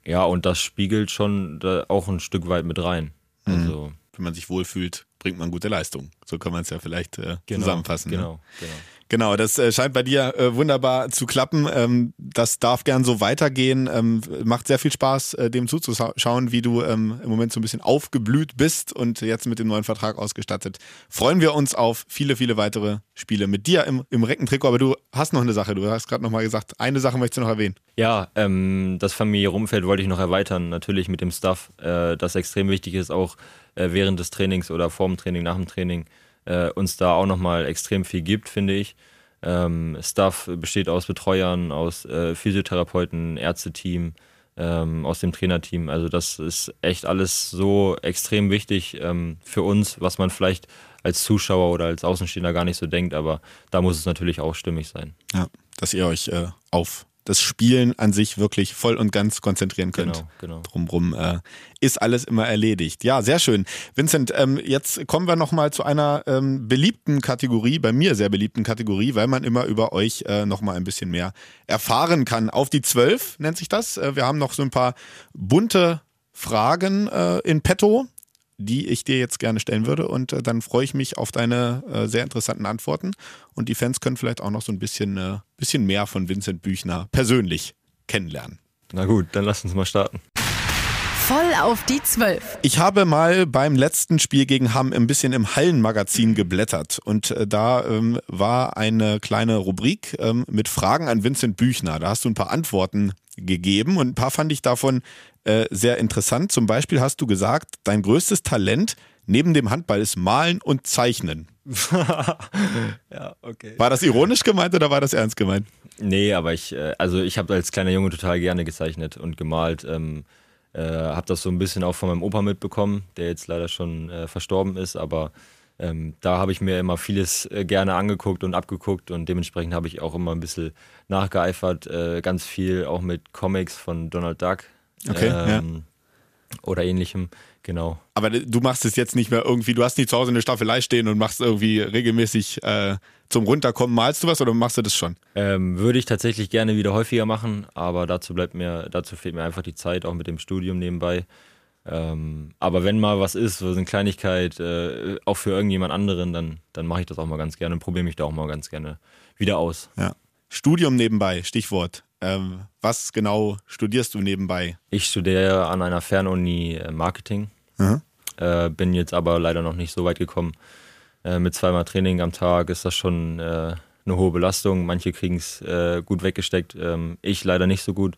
ja, und das spiegelt schon auch ein Stück weit mit rein. Mhm. Also, Wenn man sich wohlfühlt, bringt man gute Leistung. So kann man es ja vielleicht äh, genau, zusammenfassen. Genau, ne? genau. Genau, das äh, scheint bei dir äh, wunderbar zu klappen. Ähm, das darf gern so weitergehen. Ähm, macht sehr viel Spaß, äh, dem zuzuschauen, wie du ähm, im Moment so ein bisschen aufgeblüht bist und jetzt mit dem neuen Vertrag ausgestattet. Freuen wir uns auf viele, viele weitere Spiele mit dir im, im Reckentrikot. Aber du hast noch eine Sache. Du hast gerade noch mal gesagt, eine Sache möchtest du noch erwähnen. Ja, das familiäre Umfeld wollte ich noch erweitern. Natürlich mit dem Stuff, äh, das extrem wichtig ist, auch äh, während des Trainings oder vor dem Training, nach dem Training äh, uns da auch nochmal extrem viel gibt, finde ich. Ähm, Staff besteht aus Betreuern, aus äh, Physiotherapeuten, Ärzteteam, ähm, aus dem Trainerteam. Also das ist echt alles so extrem wichtig ähm, für uns, was man vielleicht als Zuschauer oder als Außenstehender gar nicht so denkt, aber da muss es natürlich auch stimmig sein. Ja, dass ihr euch äh, auf das Spielen an sich wirklich voll und ganz konzentrieren könnt. Genau, genau. Drumrum äh, ist alles immer erledigt. Ja, sehr schön. Vincent, ähm, jetzt kommen wir nochmal zu einer ähm, beliebten Kategorie, bei mir sehr beliebten Kategorie, weil man immer über euch äh, nochmal ein bisschen mehr erfahren kann. Auf die Zwölf nennt sich das. Äh, wir haben noch so ein paar bunte Fragen äh, in petto die ich dir jetzt gerne stellen würde. Und äh, dann freue ich mich auf deine äh, sehr interessanten Antworten. Und die Fans können vielleicht auch noch so ein bisschen, äh, bisschen mehr von Vincent Büchner persönlich kennenlernen. Na gut, dann lass uns mal starten. Voll auf die Zwölf. Ich habe mal beim letzten Spiel gegen Hamm ein bisschen im Hallenmagazin geblättert und äh, da ähm, war eine kleine Rubrik ähm, mit Fragen an Vincent Büchner. Da hast du ein paar Antworten gegeben und ein paar fand ich davon äh, sehr interessant. Zum Beispiel hast du gesagt, dein größtes Talent neben dem Handball ist Malen und Zeichnen. ja, okay. War das ironisch gemeint oder war das ernst gemeint? Nee, aber ich, äh, also ich habe als kleiner Junge total gerne gezeichnet und gemalt. Ähm, äh, habe das so ein bisschen auch von meinem Opa mitbekommen, der jetzt leider schon äh, verstorben ist, aber ähm, da habe ich mir immer vieles äh, gerne angeguckt und abgeguckt und dementsprechend habe ich auch immer ein bisschen nachgeeifert, äh, ganz viel auch mit Comics von Donald Duck. Okay, ähm, ja. Oder ähnlichem, genau. Aber du machst es jetzt nicht mehr irgendwie, du hast nicht zu Hause eine Staffelei stehen und machst irgendwie regelmäßig äh, zum Runterkommen, malst du was oder machst du das schon? Ähm, würde ich tatsächlich gerne wieder häufiger machen, aber dazu bleibt mir, dazu fehlt mir einfach die Zeit, auch mit dem Studium nebenbei. Ähm, aber wenn mal was ist, so eine Kleinigkeit, äh, auch für irgendjemand anderen, dann, dann mache ich das auch mal ganz gerne und probiere mich da auch mal ganz gerne wieder aus. Ja. Studium nebenbei, Stichwort. Ähm, was genau studierst du nebenbei? Ich studiere an einer Fernuni äh, Marketing. Mhm. Äh, bin jetzt aber leider noch nicht so weit gekommen. Äh, mit zweimal Training am Tag ist das schon äh, eine hohe Belastung. Manche kriegen es äh, gut weggesteckt, ähm, ich leider nicht so gut.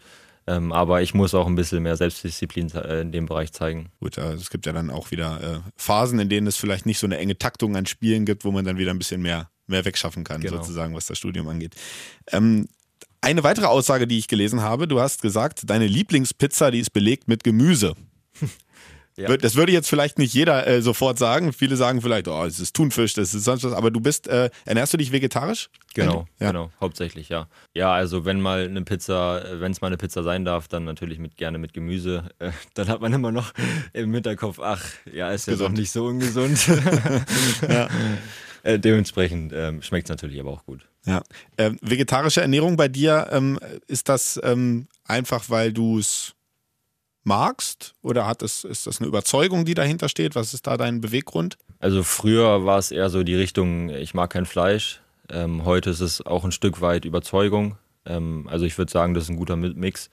Ähm, aber ich muss auch ein bisschen mehr Selbstdisziplin äh, in dem Bereich zeigen. Gut, also es gibt ja dann auch wieder Phasen, in denen es vielleicht nicht so eine enge Taktung an Spielen gibt, wo man dann wieder ein bisschen mehr mehr wegschaffen kann, genau. sozusagen, was das Studium angeht. Ähm, eine weitere Aussage, die ich gelesen habe, du hast gesagt, deine Lieblingspizza, die ist belegt mit Gemüse. Ja. Das würde jetzt vielleicht nicht jeder äh, sofort sagen. Viele sagen vielleicht, oh, es ist Thunfisch, das ist sonst was. Aber du bist, äh, ernährst du dich vegetarisch? Genau, ja. genau, hauptsächlich, ja. Ja, also wenn mal eine Pizza, äh, wenn es mal eine Pizza sein darf, dann natürlich mit gerne mit Gemüse. Äh, dann hat man immer noch im Hinterkopf, ach, ja, ist ja doch nicht so ungesund. ja. Äh, dementsprechend ähm, schmeckt es natürlich aber auch gut. Ja. Ähm, vegetarische Ernährung bei dir, ähm, ist das ähm, einfach, weil du es magst? Oder hat es, ist das eine Überzeugung, die dahinter steht? Was ist da dein Beweggrund? Also früher war es eher so die Richtung, ich mag kein Fleisch. Ähm, heute ist es auch ein Stück weit Überzeugung. Ähm, also ich würde sagen, das ist ein guter Mix.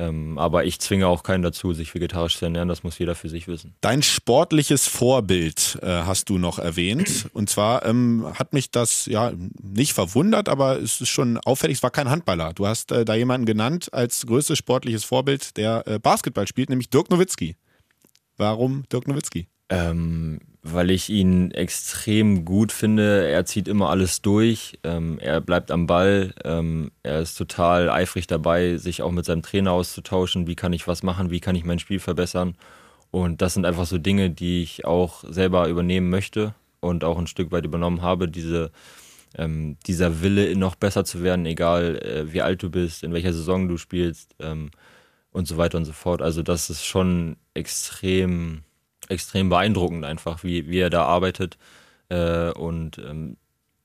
Ähm, aber ich zwinge auch keinen dazu, sich vegetarisch zu ernähren. Das muss jeder für sich wissen. Dein sportliches Vorbild äh, hast du noch erwähnt. Und zwar ähm, hat mich das ja nicht verwundert, aber es ist schon auffällig. Es war kein Handballer. Du hast äh, da jemanden genannt als größtes sportliches Vorbild, der äh, Basketball spielt, nämlich Dirk Nowitzki. Warum Dirk Nowitzki? Ähm, weil ich ihn extrem gut finde. Er zieht immer alles durch. Ähm, er bleibt am Ball. Ähm, er ist total eifrig dabei, sich auch mit seinem Trainer auszutauschen. Wie kann ich was machen? Wie kann ich mein Spiel verbessern? Und das sind einfach so Dinge, die ich auch selber übernehmen möchte und auch ein Stück weit übernommen habe. Diese, ähm, dieser Wille, noch besser zu werden, egal äh, wie alt du bist, in welcher Saison du spielst ähm, und so weiter und so fort. Also das ist schon extrem extrem beeindruckend einfach, wie, wie er da arbeitet. Äh, und ähm,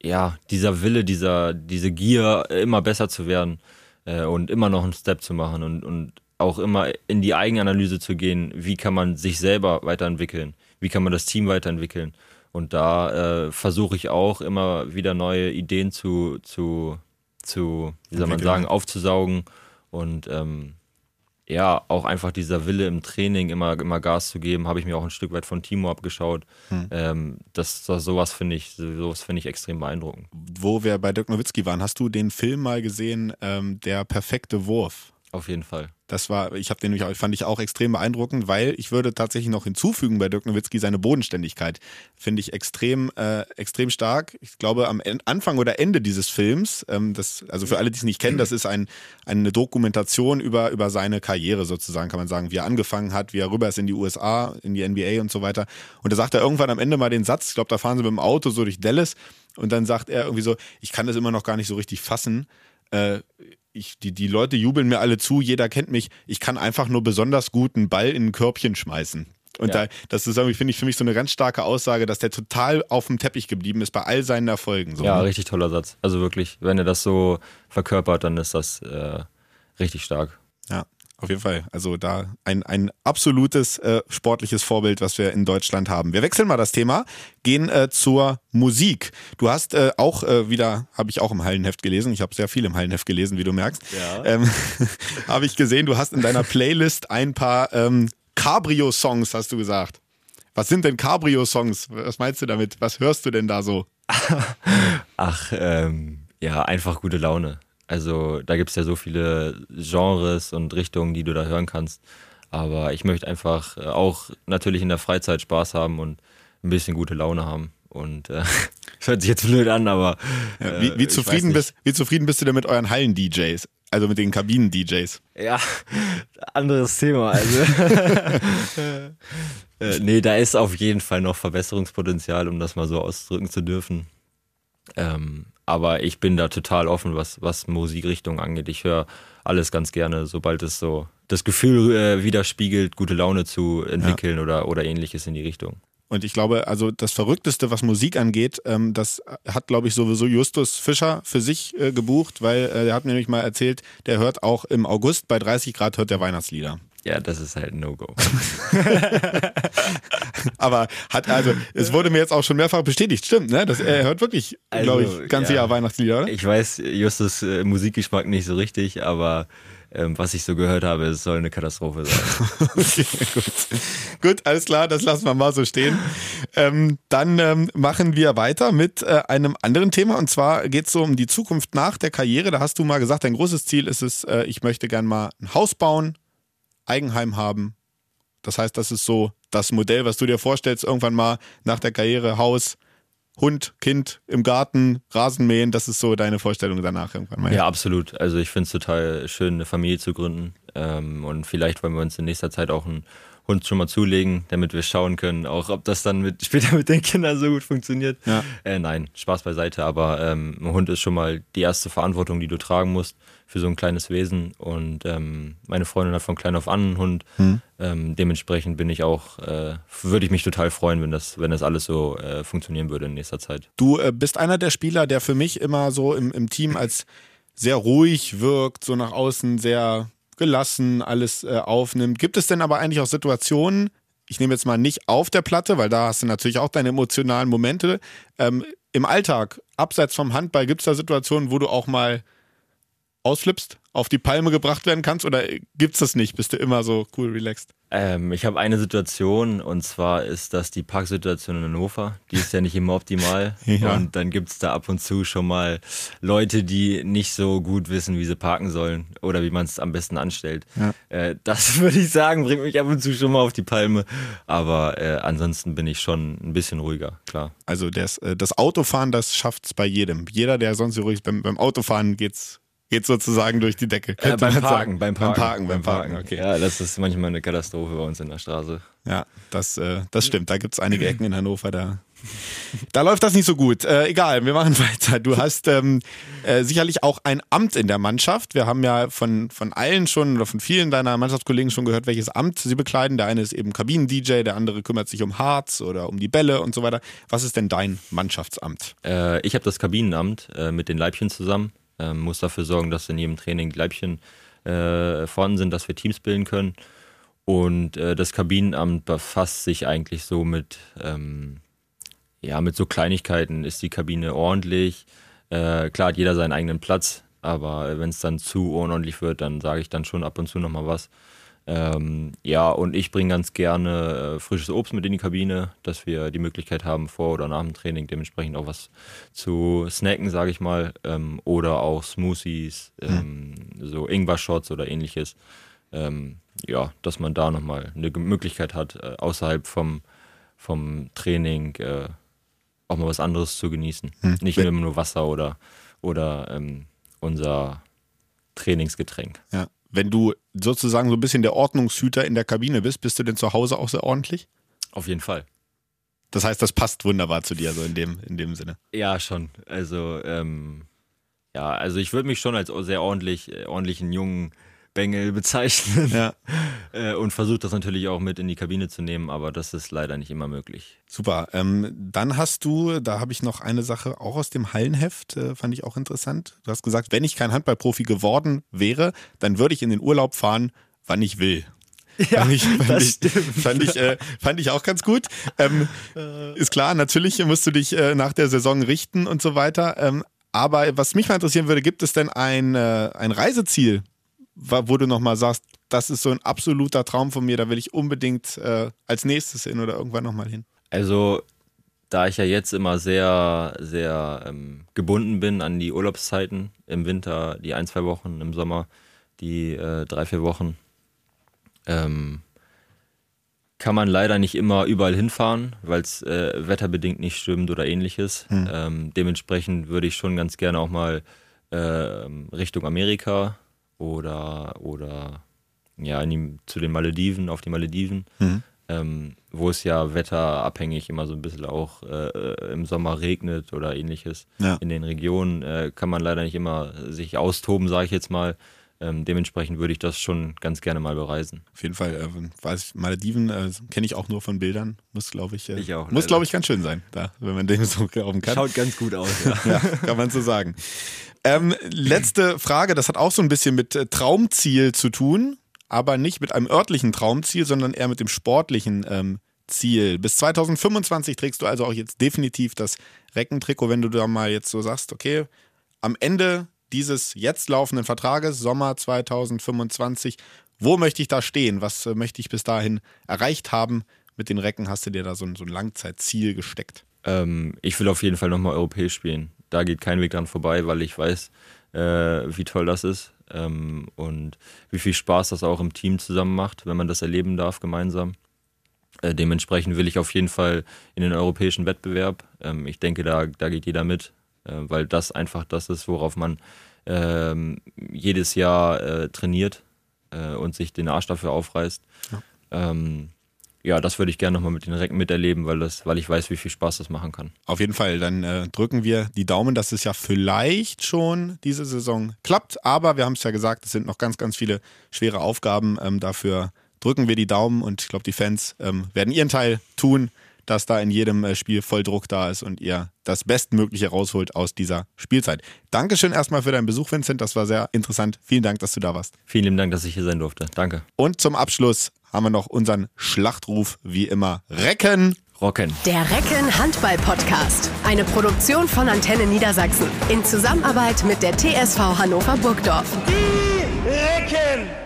ja, dieser Wille, dieser, diese Gier, immer besser zu werden äh, und immer noch einen Step zu machen und, und auch immer in die Eigenanalyse zu gehen, wie kann man sich selber weiterentwickeln, wie kann man das Team weiterentwickeln. Und da äh, versuche ich auch immer wieder neue Ideen zu, zu, zu wie soll man sagen, aufzusaugen und ähm, ja, auch einfach dieser Wille im Training immer, immer Gas zu geben, habe ich mir auch ein Stück weit von Timo abgeschaut. Hm. Ähm, das, das, sowas finde ich, sowas finde ich extrem beeindruckend. Wo wir bei Dirk Nowitzki waren, hast du den Film mal gesehen, ähm, Der perfekte Wurf? Auf jeden Fall. Das war, ich habe den nämlich, fand ich auch extrem beeindruckend, weil ich würde tatsächlich noch hinzufügen bei Dirk Nowitzki seine Bodenständigkeit. Finde ich extrem, äh, extrem stark. Ich glaube, am Anfang oder Ende dieses Films, ähm, das, also für alle, die es nicht kennen, das ist ein, eine Dokumentation über, über seine Karriere sozusagen, kann man sagen, wie er angefangen hat, wie er rüber ist in die USA, in die NBA und so weiter. Und da sagt er irgendwann am Ende mal den Satz, ich glaube, da fahren sie mit dem Auto so durch Dallas und dann sagt er irgendwie so, ich kann das immer noch gar nicht so richtig fassen. Äh, ich, die, die Leute jubeln mir alle zu, jeder kennt mich. Ich kann einfach nur besonders guten Ball in ein Körbchen schmeißen. Und ja. da, das ist irgendwie, finde ich, für mich so eine ganz starke Aussage, dass der total auf dem Teppich geblieben ist bei all seinen Erfolgen. So, ja, ne? richtig toller Satz. Also wirklich, wenn er das so verkörpert, dann ist das äh, richtig stark. Ja. Auf jeden Fall. Also da ein, ein absolutes äh, sportliches Vorbild, was wir in Deutschland haben. Wir wechseln mal das Thema, gehen äh, zur Musik. Du hast äh, auch äh, wieder, habe ich auch im Hallenheft gelesen, ich habe sehr viel im Hallenheft gelesen, wie du merkst, ja. ähm, habe ich gesehen, du hast in deiner Playlist ein paar ähm, Cabrio-Songs, hast du gesagt. Was sind denn Cabrio-Songs? Was meinst du damit? Was hörst du denn da so? Ach, ähm, ja, einfach gute Laune. Also da gibt es ja so viele Genres und Richtungen, die du da hören kannst. Aber ich möchte einfach äh, auch natürlich in der Freizeit Spaß haben und ein bisschen gute Laune haben. Und äh, hört sich jetzt blöd an, aber. Äh, wie, wie, zufrieden bist, wie zufrieden bist du denn mit euren Hallen-DJs? Also mit den Kabinen-DJs? Ja, anderes Thema. Also. äh, nee, da ist auf jeden Fall noch Verbesserungspotenzial, um das mal so ausdrücken zu dürfen. Ähm, aber ich bin da total offen, was, was Musikrichtung angeht. Ich höre alles ganz gerne, sobald es so das Gefühl äh, widerspiegelt, gute Laune zu entwickeln ja. oder, oder ähnliches in die Richtung. Und ich glaube, also das Verrückteste, was Musik angeht, ähm, das hat, glaube ich, sowieso Justus Fischer für sich äh, gebucht, weil äh, er hat mir nämlich mal erzählt, der hört auch im August bei 30 Grad hört der Weihnachtslieder. Ja, das ist halt ein No-Go. Aber hat also, es wurde mir jetzt auch schon mehrfach bestätigt, stimmt, ne? Das, er hört wirklich, also, glaube ich, ganze ja, Jahr Weihnachtslieder, oder? Ich weiß Justus äh, Musikgeschmack nicht so richtig, aber ähm, was ich so gehört habe, es soll eine Katastrophe sein. okay, gut. gut, alles klar, das lassen wir mal so stehen. Ähm, dann ähm, machen wir weiter mit äh, einem anderen Thema und zwar geht es so um die Zukunft nach der Karriere. Da hast du mal gesagt, dein großes Ziel ist es, äh, ich möchte gern mal ein Haus bauen, Eigenheim haben. Das heißt, das ist so das Modell, was du dir vorstellst, irgendwann mal nach der Karriere, Haus, Hund, Kind im Garten, Rasenmähen, das ist so deine Vorstellung danach irgendwann mal. Ja, absolut. Also ich finde es total schön, eine Familie zu gründen. Ähm, und vielleicht wollen wir uns in nächster Zeit auch ein Hund schon mal zulegen, damit wir schauen können, auch ob das dann mit, später mit den Kindern so gut funktioniert. Ja. Äh, nein, Spaß beiseite, aber ähm, ein Hund ist schon mal die erste Verantwortung, die du tragen musst für so ein kleines Wesen. Und ähm, meine Freundin hat von klein auf an einen Hund. Hm. Ähm, dementsprechend bin ich auch, äh, würde ich mich total freuen, wenn das, wenn das alles so äh, funktionieren würde in nächster Zeit. Du äh, bist einer der Spieler, der für mich immer so im, im Team als sehr ruhig wirkt, so nach außen sehr gelassen alles äh, aufnimmt. Gibt es denn aber eigentlich auch Situationen, ich nehme jetzt mal nicht auf der Platte, weil da hast du natürlich auch deine emotionalen Momente. Ähm, Im Alltag, abseits vom Handball, gibt es da Situationen, wo du auch mal ausflippst, auf die Palme gebracht werden kannst oder gibt es das nicht? Bist du immer so cool, relaxed? Ähm, ich habe eine Situation und zwar ist das die Parksituation in Hannover. Die ist ja nicht immer optimal. ja. Und dann gibt es da ab und zu schon mal Leute, die nicht so gut wissen, wie sie parken sollen oder wie man es am besten anstellt. Ja. Äh, das würde ich sagen, bringt mich ab und zu schon mal auf die Palme. Aber äh, ansonsten bin ich schon ein bisschen ruhiger, klar. Also das, äh, das Autofahren, das schafft es bei jedem. Jeder, der sonst so ruhig ist, beim, beim Autofahren geht's geht sozusagen durch die Decke. Äh, beim, Parken, beim, Parken, beim Parken, beim Parken. Okay. Ja, das ist manchmal eine Katastrophe bei uns in der Straße. Ja, das, äh, das stimmt. Da gibt es einige Ecken in Hannover, da, da läuft das nicht so gut. Äh, egal, wir machen weiter. Du hast ähm, äh, sicherlich auch ein Amt in der Mannschaft. Wir haben ja von, von allen schon oder von vielen deiner Mannschaftskollegen schon gehört, welches Amt sie bekleiden. Der eine ist eben Kabinen-DJ, der andere kümmert sich um Harz oder um die Bälle und so weiter. Was ist denn dein Mannschaftsamt? Äh, ich habe das Kabinenamt äh, mit den Leibchen zusammen ähm, muss dafür sorgen, dass in jedem Training Leibchen äh, vorhanden sind, dass wir Teams bilden können. Und äh, das Kabinenamt befasst sich eigentlich so mit, ähm, ja, mit so Kleinigkeiten ist die Kabine ordentlich. Äh, klar hat jeder seinen eigenen Platz, aber wenn es dann zu unordentlich wird, dann sage ich dann schon ab und zu nochmal was. Ähm, ja, und ich bringe ganz gerne äh, frisches Obst mit in die Kabine, dass wir die Möglichkeit haben, vor oder nach dem Training dementsprechend auch was zu snacken, sage ich mal. Ähm, oder auch Smoothies, ähm, mhm. so Ingwer-Shots oder ähnliches. Ähm, ja, dass man da nochmal eine Möglichkeit hat, äh, außerhalb vom, vom Training äh, auch mal was anderes zu genießen. Mhm. Nicht immer nur Wasser oder, oder ähm, unser Trainingsgetränk. Ja wenn du sozusagen so ein bisschen der Ordnungshüter in der Kabine bist, bist du denn zu Hause auch sehr ordentlich? Auf jeden Fall. Das heißt, das passt wunderbar zu dir, so in dem, in dem Sinne. Ja, schon. Also, ähm, ja, also ich würde mich schon als sehr ordentlich, äh, ordentlichen jungen Bengel bezeichnen. Ja. Äh, und versucht das natürlich auch mit in die Kabine zu nehmen, aber das ist leider nicht immer möglich. Super. Ähm, dann hast du, da habe ich noch eine Sache auch aus dem Hallenheft, äh, fand ich auch interessant. Du hast gesagt, wenn ich kein Handballprofi geworden wäre, dann würde ich in den Urlaub fahren, wann ich will. Ja, fand ich, fand das ich, stimmt. Fand ich, äh, fand ich auch ganz gut. Ähm, ist klar, natürlich musst du dich äh, nach der Saison richten und so weiter. Ähm, aber was mich mal interessieren würde, gibt es denn ein, äh, ein Reiseziel, wo du nochmal sagst, das ist so ein absoluter Traum von mir, da will ich unbedingt äh, als nächstes hin oder irgendwann nochmal hin? Also, da ich ja jetzt immer sehr, sehr ähm, gebunden bin an die Urlaubszeiten, im Winter die ein, zwei Wochen, im Sommer die äh, drei, vier Wochen, ähm, kann man leider nicht immer überall hinfahren, weil es äh, wetterbedingt nicht stimmt oder ähnliches. Hm. Ähm, dementsprechend würde ich schon ganz gerne auch mal äh, Richtung Amerika oder, oder ja, die, zu den Malediven, auf die Malediven, mhm. ähm, wo es ja wetterabhängig immer so ein bisschen auch äh, im Sommer regnet oder ähnliches. Ja. In den Regionen äh, kann man leider nicht immer sich austoben, sage ich jetzt mal. Ähm, dementsprechend würde ich das schon ganz gerne mal bereisen. Auf jeden Fall, äh, weiß ich, Malediven äh, kenne ich auch nur von Bildern. Muss, glaube ich, äh, ich auch, muss, glaube ich, ganz schön sein, da, wenn man dem so glauben kann. Schaut ganz gut aus, ja. ja kann man so sagen. Ähm, letzte Frage, das hat auch so ein bisschen mit äh, Traumziel zu tun, aber nicht mit einem örtlichen Traumziel, sondern eher mit dem sportlichen ähm, Ziel. Bis 2025 trägst du also auch jetzt definitiv das Reckentrikot, wenn du da mal jetzt so sagst, okay, am Ende dieses jetzt laufenden Vertrages, Sommer 2025, wo möchte ich da stehen? Was äh, möchte ich bis dahin erreicht haben? Mit den Recken hast du dir da so ein, so ein Langzeitziel gesteckt? Ähm, ich will auf jeden Fall nochmal europäisch spielen da geht kein Weg dran vorbei, weil ich weiß, äh, wie toll das ist ähm, und wie viel Spaß das auch im Team zusammen macht, wenn man das erleben darf gemeinsam. Äh, dementsprechend will ich auf jeden Fall in den europäischen Wettbewerb. Ähm, ich denke, da, da geht jeder mit, äh, weil das einfach das ist, worauf man ähm, jedes Jahr äh, trainiert äh, und sich den Arsch dafür aufreißt. Ja. Ähm, ja, das würde ich gerne nochmal mit den Recken miterleben, weil, das, weil ich weiß, wie viel Spaß das machen kann. Auf jeden Fall, dann äh, drücken wir die Daumen, dass es ja vielleicht schon diese Saison klappt. Aber wir haben es ja gesagt, es sind noch ganz, ganz viele schwere Aufgaben. Ähm, dafür drücken wir die Daumen und ich glaube, die Fans ähm, werden ihren Teil tun, dass da in jedem äh, Spiel voll Druck da ist und ihr das Bestmögliche rausholt aus dieser Spielzeit. Dankeschön erstmal für deinen Besuch, Vincent. Das war sehr interessant. Vielen Dank, dass du da warst. Vielen lieben Dank, dass ich hier sein durfte. Danke. Und zum Abschluss haben wir noch unseren Schlachtruf, wie immer, Recken. Rocken. Der Recken Handball Podcast. Eine Produktion von Antenne Niedersachsen. In Zusammenarbeit mit der TSV Hannover Burgdorf. Die Recken!